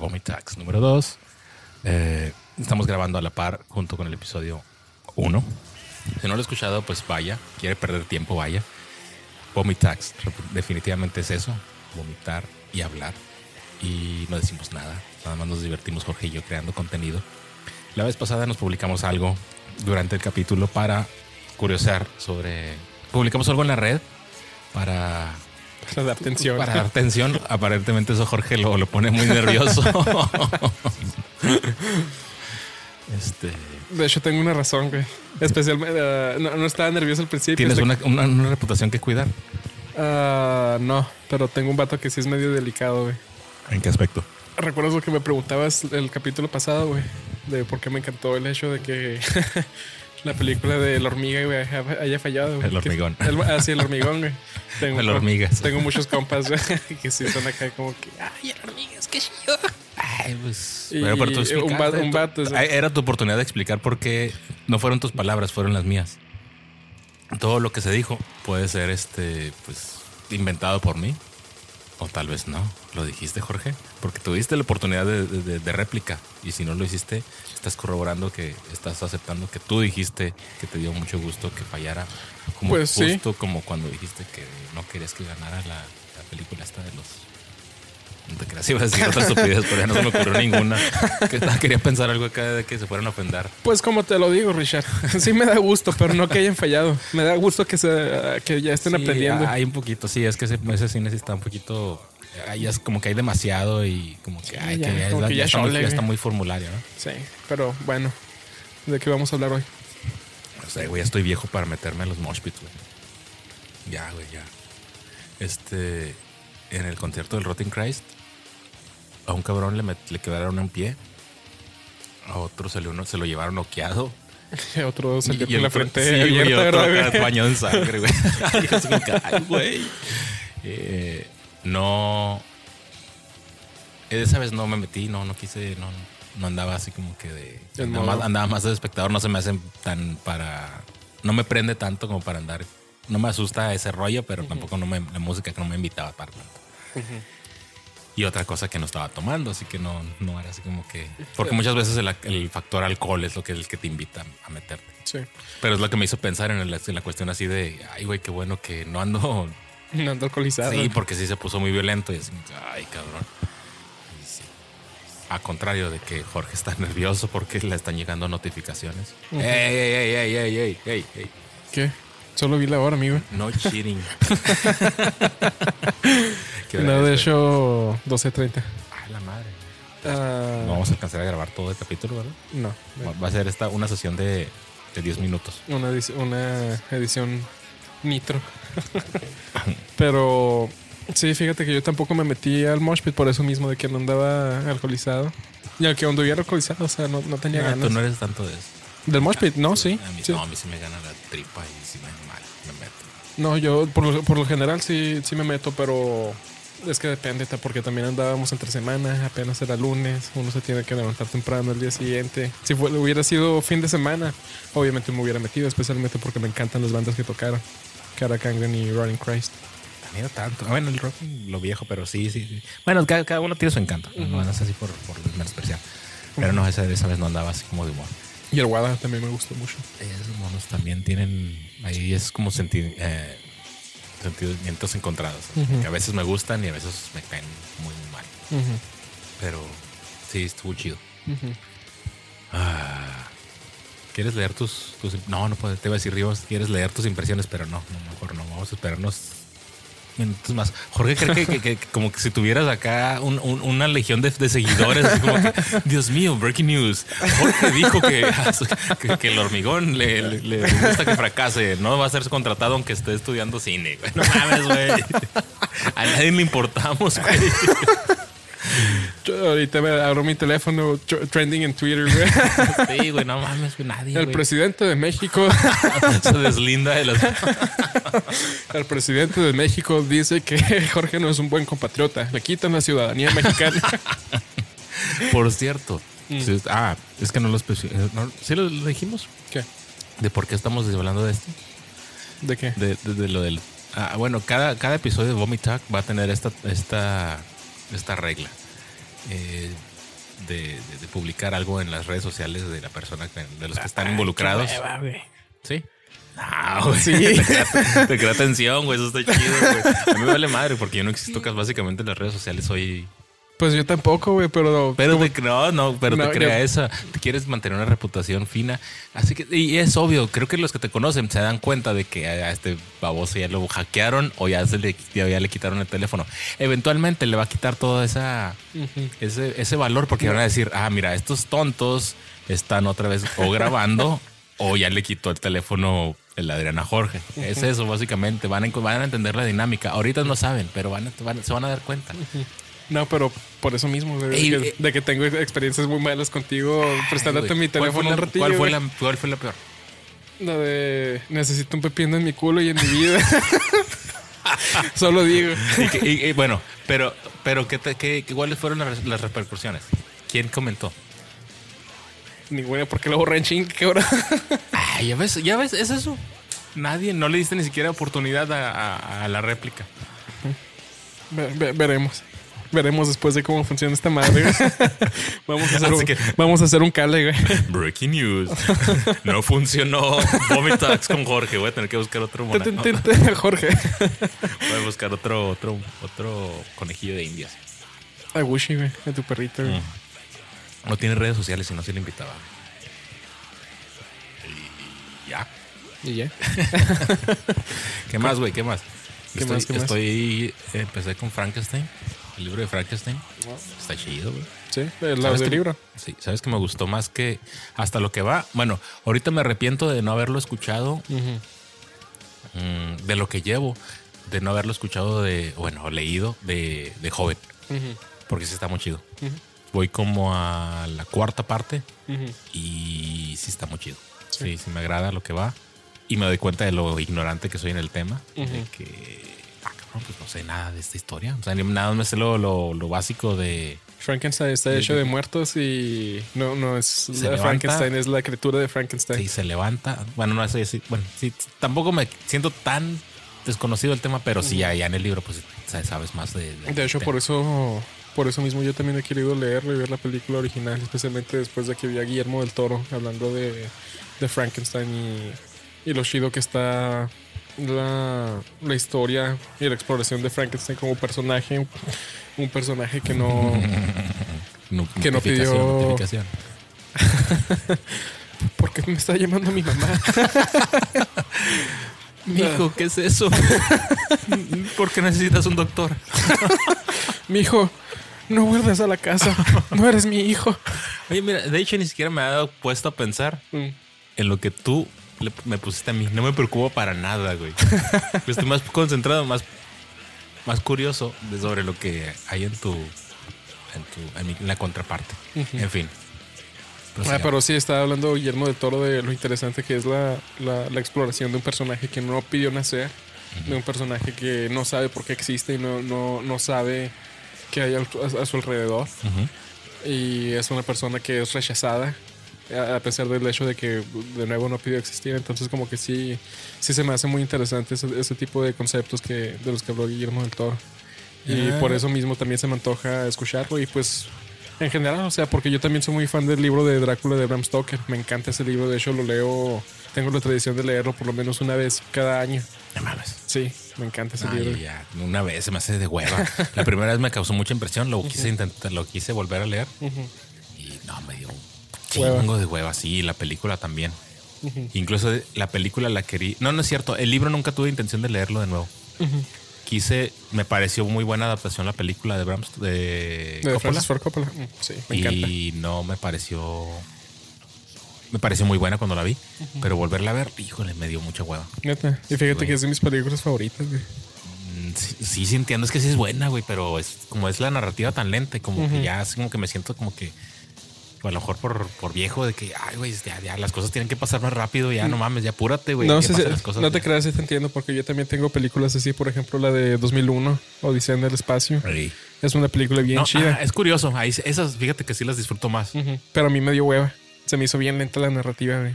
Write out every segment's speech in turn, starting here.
Vomitax número 2. Eh, estamos grabando a la par junto con el episodio 1. Si no lo he escuchado, pues vaya. Quiere perder tiempo, vaya. Vomitax, definitivamente es eso. Vomitar y hablar. Y no decimos nada. Nada más nos divertimos Jorge y yo creando contenido. La vez pasada nos publicamos algo durante el capítulo para curiosear sobre... Publicamos algo en la red para Para dar atención. para dar atención. Aparentemente eso Jorge lo, lo pone muy nervioso. este, De hecho, tengo una razón, güey. Especialmente, eh, no, no estaba nervioso al principio. tienes una, una- una reputación que cuidar. Ah, no, pero tengo un vato que sí es medio delicado, güey. ¿En qué aspecto? ¿Recuerdas lo que me preguntabas el capítulo pasado, güey? De por qué me encantó el hecho de que la película de la hormiga, güey, haya fallado, güey. El hormigón. Que- el- ah, sí, el hormigón, güey. Tengo, El hormiga, sí. Tengo muchos compas, güey, que sí son acá como que, ay, el hormiga, es que yo. Ay, pues. Y pero, pero tú un vato- un Era tu oportunidad de explicar por qué no fueron tus palabras, fueron las mías. Todo lo que se dijo puede ser este, pues, inventado por mí. O tal vez no. ¿Lo dijiste, Jorge? Porque tuviste la oportunidad de, de- de- de réplica. Y si no lo hiciste, estás corroborando que estás aceptando que tú dijiste que te dio mucho gusto que fallara. Como Pues sí. justo como cuando dijiste que no querías que ganara la, la película esta de los no te creas, iba a decir otra estupidez, pero ya no se me ocurrió ninguna. Que- Quería pensar algo acá de que se fueran a ofender. Pues como te lo digo, Richard, sí me da gusto, pero no que hayan fallado. Me da gusto que, se, que ya estén Sí, aprendiendo. Hay un poquito, sí, es que ese, ese cine sí está un poquito. ahí es como que hay demasiado y como que, ay, ya, que ya, como ya que ya está, muy, chole, ya está güey. muy formulario, ¿no? Sí, pero bueno, ¿de qué vamos a hablar hoy? O sea, güey, ya estoy viejo para meterme a los mosh pits, güey. Ya, güey, ya. Este, en el concierto del Rotting Christ, a un cabrón le, met- le quebraron un pie. A otro se, le, se lo llevaron noqueado. Otro salió Y con la otro- frente sí, abierta, otro ¿verdad, acá bañado en sangre, güey. Y ay, güey. Eh, no. eh, Esa vez no me metí, no, no quise, no, no andaba así como que de. En Andaba más, andaba más de espectador, no se me hacen tan para. No me prende tanto como para andar. No me asusta ese rollo, pero tampoco no me, la música que no me invitaba para tanto. Y otra cosa que no estaba tomando, así que no, no era así como que. Porque muchas veces el, el factor alcohol es lo que, el que te invita a meterte. Sí, Pero es lo que me hizo pensar en, el- en la cuestión así de, ay, güey, qué bueno que no ando. no ando alcoholizado. Sí, porque sí se puso muy violento y así, ay, cabrón. Y sí. A contrario de que Jorge está nervioso porque le están llegando notificaciones. ey, ey, ey, ey, ey, ey, ey, ey. ¿Qué? Solo vi la hora, amigo. No cheating. ¿Qué hora No, de hecho, 12.30. Ay, la madre. Ah, No vamos a alcanzar a grabar todo el capítulo, ¿verdad? no, Va- a ser esta una sesión de, de 10 minutos. una, una edición nitro. Pero sí, fíjate que yo tampoco me metí al mosh pit por eso mismo de que no andaba alcoholizado. Y aunque anduviera alcoholizado, o sea, no, no tenía Ah, ganas. tú no eres tanto de eso. Del mosh pit, no, sí. A mí, sí. No, a mí sí me gana la tripa y sí me mal, me meto. No, yo por lo, por lo general sí, sí me meto, pero es que depende, porque también andábamos entre semana, apenas era lunes, uno se tiene que levantar temprano el día siguiente. Si fue- hubiera sido fin de semana, obviamente me hubiera metido, especialmente porque me encantan las bandas que tocaron, Cara Kangen y Running Christ. También no tanto. Ah, Bueno, el rock, lo viejo, pero sí, sí. sí. Bueno, cada, cada uno tiene su encanto. No van a ser así por, por menospreciar. Pero no, esa, esa vez no andaba así como de humor. Y el Wada también me gustó mucho. Esos monos también tienen. Ahí es como senti- eh, sentimientos encontrados. Que a veces me gustan y a veces me caen muy mal. Pero sí, estuvo chido. Ah, ¿Quieres leer tus, tus- No, no puedo. Te iba a decir, Rivas, ¿quieres leer tus impresiones? Pero no, no, mejor no. Vamos a esperarnos minutos más. Jorge cree que, como que si tuvieras acá un- un- una legión de, seguidores. como que, Dios mío, breaking news. Jorge dijo que, el hormigón le, le- gusta que fracase. No va a ser contratado aunque esté estudiando cine. No mames, güey. A nadie le importamos, güey. Yo ahorita me abro mi teléfono, tr- trending en Twitter, güey. Sí, güey, no mames, güey, nadie. El güey. presidente de México, Se deslinda de las. el presidente de México dice que Jorge no es un buen compatriota, le quitan la ciudadanía mexicana. Por cierto. sí, ah, es que no lo especificamos. ¿Sí lo, lo dijimos? ¿Qué? ¿De por qué estamos hablando de esto? ¿De qué? De, de- de lo del. Ah, bueno, cada, cada episodio de Vomit Talk va a tener esta, esta, esta regla. Eh, de, de- de publicar algo en las redes sociales de la persona que- de los que están involucrados. Qué hueva, güey. Sí. Ah, güey. Sí. Te crea, te crea tensión, güey. Eso está chido, güey. A mí me vale madre porque yo no existo casi básicamente en las redes sociales. Soy. Pues yo tampoco, güey, pero. Pero te, no, no, pero No, te crea yo- esa. Te quieres mantener una reputación fina. Así que, y es obvio, creo que los que te conocen se dan cuenta de que a este baboso ya lo hackearon o ya, se le, ya, ya le quitaron el teléfono. Eventualmente le va a quitar toda esa ese, ese valor porque van a decir, ah, mira, estos tontos están otra vez o grabando o ya le quitó el teléfono el Adriana Jorge. Es eso, básicamente. Van a, van a entender la dinámica. Ahorita no saben, pero van a- van- se van a dar cuenta. No, pero por eso mismo, güey, Ey, de, que, eh. de que tengo experiencias muy malas contigo prestándote mi güey. ¿Cuál fue teléfono un ratillo. ¿Cuál fue, la, ¿Cuál fue la peor? La de necesito un pepino en mi culo y en mi vida. Solo digo. Y que- y- y bueno, pero, pero ¿qué te- qué- qué- ¿cuáles fueron las, las repercusiones? ¿Quién comentó? Ninguna, porque lo borré en ching, qué hora. Ay, ya ves, ya ves, es eso. Nadie, no le diste ni siquiera oportunidad a, a- a la réplica. Ve- ve- veremos. Veremos después de cómo funciona esta madre. vamos, a hacer un, que- vamos a hacer un cale, güey. Breaking news. No funcionó. Vomitax con Jorge. Voy a tener que buscar otro Jorge. Voy a buscar otro, otro, otro conejillo de indias. A Gucci, güey. A tu perrito, güey. No tiene redes sociales y no se le invitaba. Y ya. Y ya. ¿Qué más, güey? ¿Qué más? ¿Qué estoy, más, qué más? estoy- empecé con Frankenstein. El libro de Frankenstein. Está chido, güey. Sí, el lado ¿Sabes del que- libro. Sí, sabes que me gustó más que hasta lo que va. Bueno, ahorita me arrepiento de no haberlo escuchado mm, de lo que llevo, de no haberlo escuchado de, bueno, leído de, de joven, porque sí está muy chido. Voy como a la cuarta parte y sí está muy chido. Sí. Sí, sí, me agrada lo que va y me doy cuenta de lo ignorante que soy en el tema, de que, pues no sé nada de esta historia. O sea, nada más sé lo, lo, lo básico de... Frankenstein está hecho de muertos y no, no es Se la levanta. Frankenstein, es la criatura de Frankenstein. Sí, se levanta. Bueno, no sé si. Bueno, sí, tampoco me siento tan desconocido el tema, pero sí, ya, ya en el libro, pues sa- sabes más de. De hecho, por eso, por eso mismo yo también he querido leerlo y ver la película original, especialmente después de que vi a Guillermo del Toro hablando de, de Frankenstein y, y lo chido que está la, la historia y la exploración de Frankenstein como personaje. Un personaje que no. Que no pidió-. ¿Por qué me está llamando mi mamá? Hijo, ¿qué es eso? ¿Por qué necesitas un doctor? Mi hijo, no vuelvas a la casa. No eres mi hijo. Oye, mira, de hecho, ni siquiera me ha puesto a pensar Mm. en lo que tú me pusiste a mí. No me preocupo para nada, güey. Estoy más concentrado, más, más curioso de sobre lo que hay en tu. En, tu, en, mi- en la contraparte. En fin. Ah, pero sí, estaba hablando Guillermo del Toro de lo interesante que es la, la- la exploración de un personaje que no pidió nacer, de un personaje que no sabe por qué existe y no, no, no sabe qué hay a, a su alrededor. Y es una persona que es rechazada, a pesar del hecho de que de nuevo no pidió existir. Entonces, como que sí, sí se me hace muy interesante ese, ese tipo de conceptos que, de los que habló Guillermo del Toro. Y Ah. por eso mismo también se me antoja escucharlo y pues en general, o sea, porque yo también soy muy fan del libro de Drácula de Bram Stoker. Me encanta ese libro, de hecho lo leo, tengo la tradición de leerlo por lo menos una vez cada año. No mames. Sí, me encanta ese Ay, libro. ya, una vez se me hace de hueva. La primera vez me causó mucha impresión, lo quise intentar, lo quise volver a leer Ujú, y no, me dio. Chingo de hueva. Sí, la película también. Incluso la película la quería. No, no es cierto. El libro nunca tuve intención de leerlo de nuevo. Quise, me pareció muy buena adaptación la película de Bram de, De Coppola. Ford Coppola. Mm, Sí, me encanta. y no me pareció. Me pareció muy buena cuando la vi, pero volverla a ver, híjole, me dio mucha hueva. Neta. Y fíjate güey. que es de mis películas favoritas, güey. Mm, Sí, sí, sí entiendo, es que sí es buena, güey, pero es como es la narrativa tan lenta, y como que ya así como que me siento como que o a lo mejor por, por viejo de que, ay, güey, ya, ya las cosas tienen que pasar más rápido, ya no mames, ya apúrate, güey. No, pasen sí, las cosas no te ya. creas, sí te entiendo, porque yo también tengo películas así, por ejemplo, la de 2001, Odisea en el Espacio. Sí. Es una película bien No, chida. ah, es curioso, ahí, esas, fíjate que sí las disfruto más. Pero a mí me dio hueva. Se me hizo bien lenta la narrativa, güey.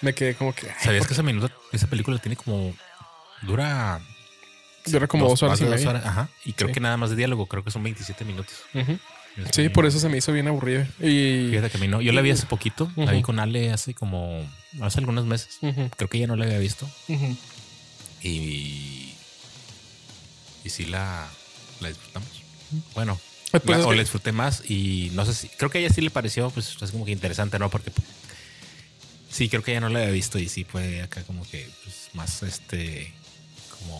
Me quedé como que. ay, ¿Sabías que esa minuto, esa película tiene como dura Dura como dos horas y ajá, y creo Sí. que nada más de diálogo, creo que son 27 minutos. Sí, por eso se me hizo bien aburrida. Y Fíjate que a mí no. Yo la vi hace poquito. La vi con Ale hace como. Hace algunos meses. Creo que ya no la había visto. Y. Y sí la, la disfrutamos. Bueno, pues la- o que- la disfruté más. Y no sé si. Creo que a ella sí le pareció, pues, es como que interesante, ¿no? Porque. Sí, creo que ella no la había visto. Y sí fue acá como que. Pues, más este. Como.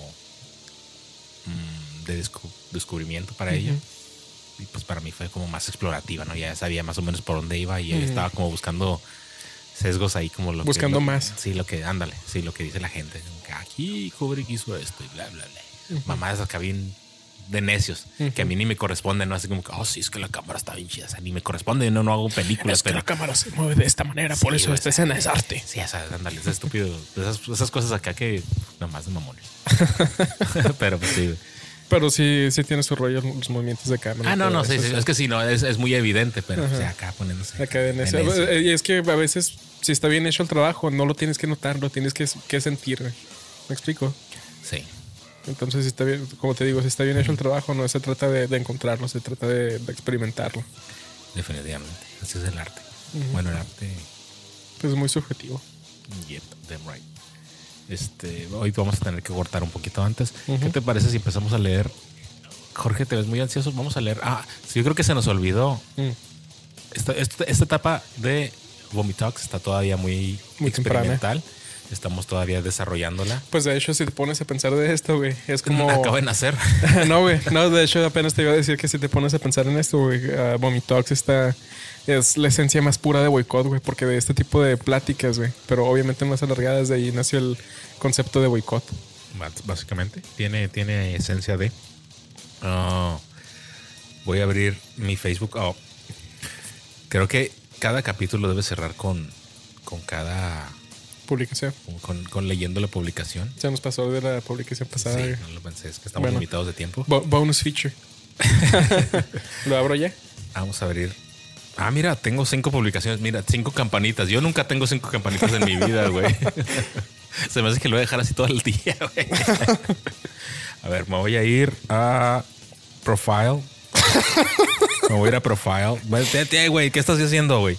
mm, de descu- descubrimiento para ella. Y pues para mí fue como más explorativa, ¿no? Ya sabía más o menos por dónde iba y Ujú. estaba como buscando sesgos ahí como lo que- Buscando lo- más. Sí, lo que, ándale, sí, lo que dice la gente. Que aquí Kubrick hizo esto y bla, bla, bla. Mamadas acá bien de necios, que a mí ni me corresponde, ¿no? Así como que, oh, sí, es que la cámara está bien chida. O sea, ni me corresponde, no, no hago películas, Es que pero... la cámara se mueve de esta manera, por eso esta escena es arte. Sí, o sea, ándale, es estúpido. Esas, esas cosas acá que nomás de mamones. pero pues sí. Pero sí, sí tiene su rollo los movimientos de cámara. Ah, no, no, sí, eso, sí, es que sí, no, es, es muy evidente, pero pues, Ajá. acá poniéndose. Acá en ese- necio. eh, Y es que a veces, si está bien hecho el trabajo, no lo tienes que notar, lo tienes que, que sentir. ¿Me explico? Sí. Entonces, si está bien, como te digo, si está bien hecho el trabajo, no se trata de, de encontrarlo, se trata de, de experimentarlo. Definitivamente. Así es el arte. Bueno, el arte. Pues es muy subjetivo. Yep, damn right. Este, hoy vamos a tener que cortar un poquito antes. ¿Qué te parece si empezamos a leer? Jorge, te ves muy ansioso. Vamos a leer. Ah, sí, yo creo que se nos olvidó. Mm. Esta, esta, esta etapa de Vomitox está todavía muy, Muy temprana. Estamos todavía desarrollándola. Pues de hecho, si te pones a pensar de esto, güey, es como. Acaba de nacer. no, güey. No, de hecho, apenas te iba a decir que si te pones a pensar en esto, güey, uh, Vomitox está. Es la esencia más pura de boicot, güey, porque de este tipo de pláticas, güey, pero obviamente más alargadas, de ahí nació el concepto de boicot. Básicamente. Tiene, tiene esencia de. Ah, voy a abrir mi Facebook. Oh, creo que cada capítulo debe cerrar con, con cada. Publicación. Con, con leyendo la publicación. Se nos pasó de la publicación pasada. Sí, no lo pensé. Es que estamos Bueno. limitados de tiempo. Bo- bonus feature. ¿Lo abro ya? Vamos a abrir. Ah, mira, tengo cinco publicaciones. Mira, cinco campanitas. Yo nunca tengo cinco campanitas en mi vida, güey. Se me hace que lo voy a dejar así todo el día, güey. A ver, me voy a ir a Profile. Me voy a ir a Profile. Vete, güey, ¿qué estás haciendo, güey?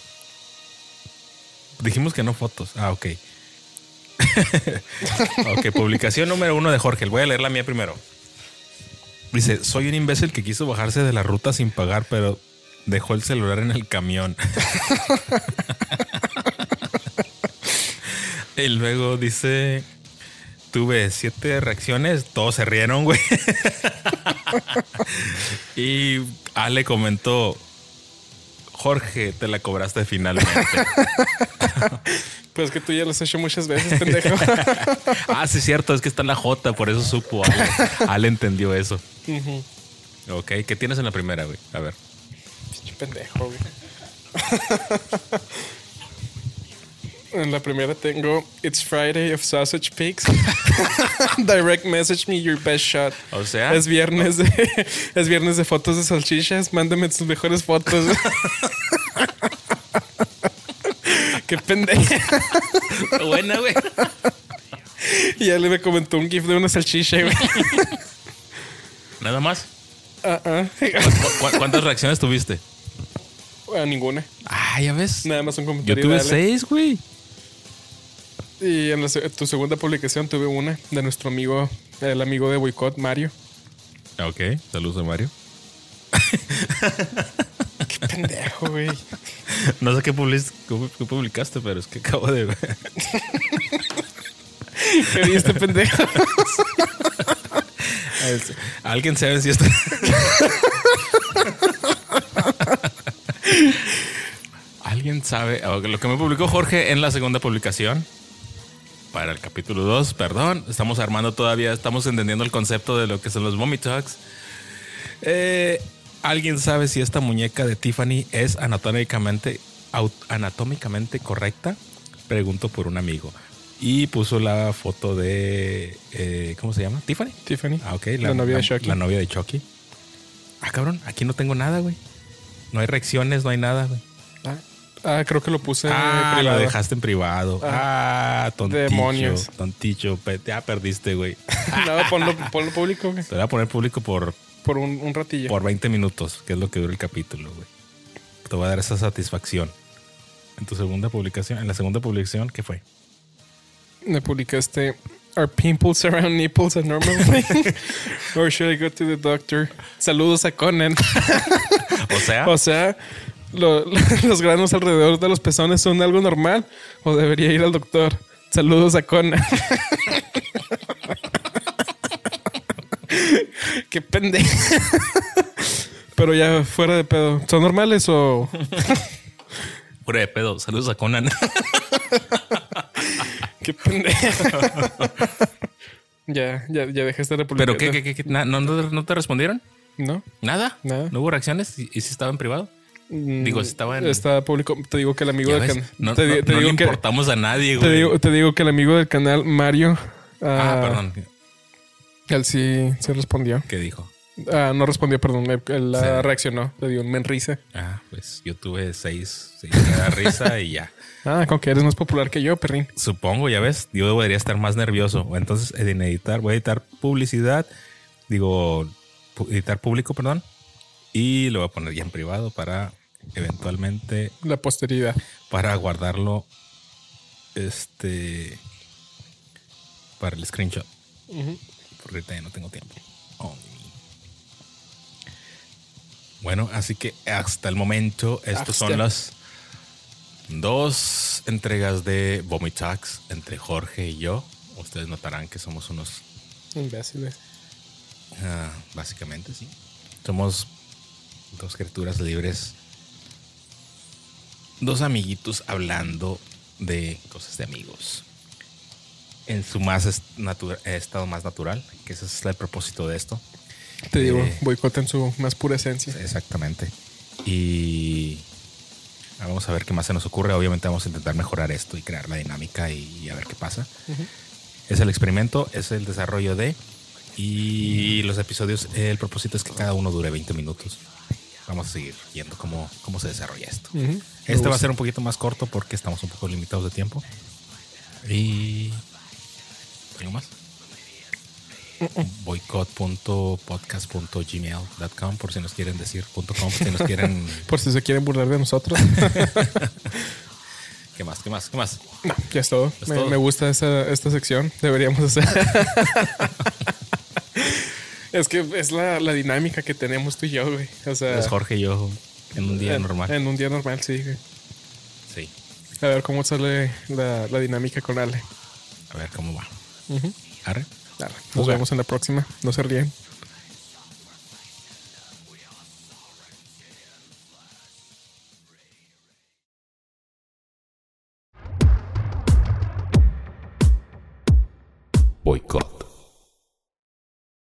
Dijimos que no fotos. Ah, ok. ok, publicación número uno de Jorge. Voy a leer la mía primero. Dice, soy un imbécil que quiso bajarse de la ruta sin pagar, pero dejó el celular en el camión. y luego dice, tuve siete reacciones, todos se rieron, güey. y Ale comentó, Jorge, te la cobraste finalmente. Pues que tú ya lo has hecho muchas veces, pendejo. ah, sí, es cierto, es que está en la J, por eso supo. Ale, Ale entendió eso. Ok, ¿qué tienes en la primera, güey? A ver. Pinche pendejo, güey. En la primera tengo It's Friday of Sausage Pigs. Direct message me your best shot. O sea, Es viernes de es viernes de fotos de salchichas. Mándame tus mejores fotos. Qué pendejo. buena, güey. Y ya le me comentó un gif de una salchicha, güey. Nada más. ¿Cu- cu- ¿Cuántas reacciones tuviste? Ninguna. Ah, ya ves. Nada más un Yo comentario. tuve de Ale. seis, güey. Y en la tu segunda publicación tuve una de nuestro amigo, el amigo de Boicot, Mario. Ok, saludos a Mario. Qué pendejo, güey. No sé qué, public- qué- qué publicaste, pero es que acabo de ver. ¿Qué viste, pendejo? ¿Alguien sabe si esto... ¿Alguien sabe? Lo que me publicó Jorge en la segunda publicación. Para el capítulo 2, perdón. Estamos armando todavía, estamos entendiendo el concepto de lo que son los Mommy Talks. Eh, ¿Alguien sabe si esta muñeca de Tiffany es anatómicamente, anatómicamente correcta? Pregunto por un amigo. Y puso la foto de. eh, ¿Cómo se llama? ¿Tiffany? Tiffany. Ah, ok. La novia de Chucky. La novia de Chucky. Ah, cabrón, aquí no tengo nada, güey. No hay reacciones, no hay nada, güey. Ah, ah, creo que lo puse Ah, en lo privado. dejaste en privado. Ah, tonticho. Demonios. Tonticho, ya perdiste, güey. no, ponlo, ponlo público, güey. Te voy a poner público por por un, un ratillo. por 20 minutos, que es lo que dura el capítulo, güey. Te va a dar esa satisfacción. En tu segunda publicación, en la segunda publicación, ¿qué fue? Me publicaste Are pimples around nipples a normal thing? Or should I go to the doctor? Saludos a Conan. O sea, o sea, lo- los granos alrededor de los pezones son algo normal o debería ir al doctor. Saludos a Conan. Qué pendejo. Pero ya fuera de pedo. ¿Son normales o pura de pedo. Saludos a Conan. qué pendejo? ya, ya, ya dejaste de publicar. ¿Pero qué, qué, qué, qué? ¿No, no, no te respondieron? ¿No? ¿Nada? Nada. ¿No hubo reacciones? ¿Y, y si estaba en privado? Digo, si estaba en... Está público. Te digo que el amigo del canal. No, te, no- di- te no le digo que, importamos a nadie, te, güey. digo, te digo que el amigo del canal, Mario. ah, ah, perdón. Él sí, sí respondió. ¿Qué dijo? Ah, no respondió, perdón. Él, Sí. reaccionó. Le dio un menriza. Ah, pues yo tuve seis, seis risa y ya. Ah, con que eres más popular que yo, perrín. Supongo, ya ves, yo debería estar más nervioso. Entonces, en editar, voy a editar publicidad, digo, editar público, perdón, y lo voy a poner ya en privado para eventualmente, La posteridad. para guardarlo, este, para el screenshot, porque ahorita ya no tengo tiempo. Oh. Bueno, así que hasta el momento, estas son las dos entregas de Vomitax entre Jorge y yo. Ustedes notarán que somos unos, Imbéciles. ah, básicamente, sí. Somos dos criaturas libres. Dos amiguitos hablando de cosas de amigos. En su más est- natura- estado más natural, que ese es el propósito de esto. Te digo, Eh, boicota en su más pura esencia. Exactamente. Y ah, vamos a ver qué más se nos ocurre. Obviamente vamos a intentar mejorar esto y crear la dinámica y, a ver qué pasa. Es el experimento, es el desarrollo de... Y los episodios, el propósito es que cada uno dure 20 minutos. Vamos a seguir viendo cómo, cómo se desarrolla esto. Este va a ser un poquito más corto porque estamos un poco limitados de tiempo. Y... ¿Algo más? boycott.podcast.gmail.com por si nos quieren decir punto .com, si nos quieren... Por si se quieren burlar de nosotros. ¿Qué más? ¿Qué más? ¿Qué más? no, ya es todo. Es me, todo. me gusta esa, esta sección. Deberíamos hacer. es que es la, la dinámica que tenemos tú y yo, güey. O sea, Es Jorge y yo en un día en, normal. En un día normal, sí. güey. Sí. A ver cómo sale la, la dinámica con Ale. A ver cómo va. Ujú. Arre. Dale, Nos vemos en la próxima. No se ríen.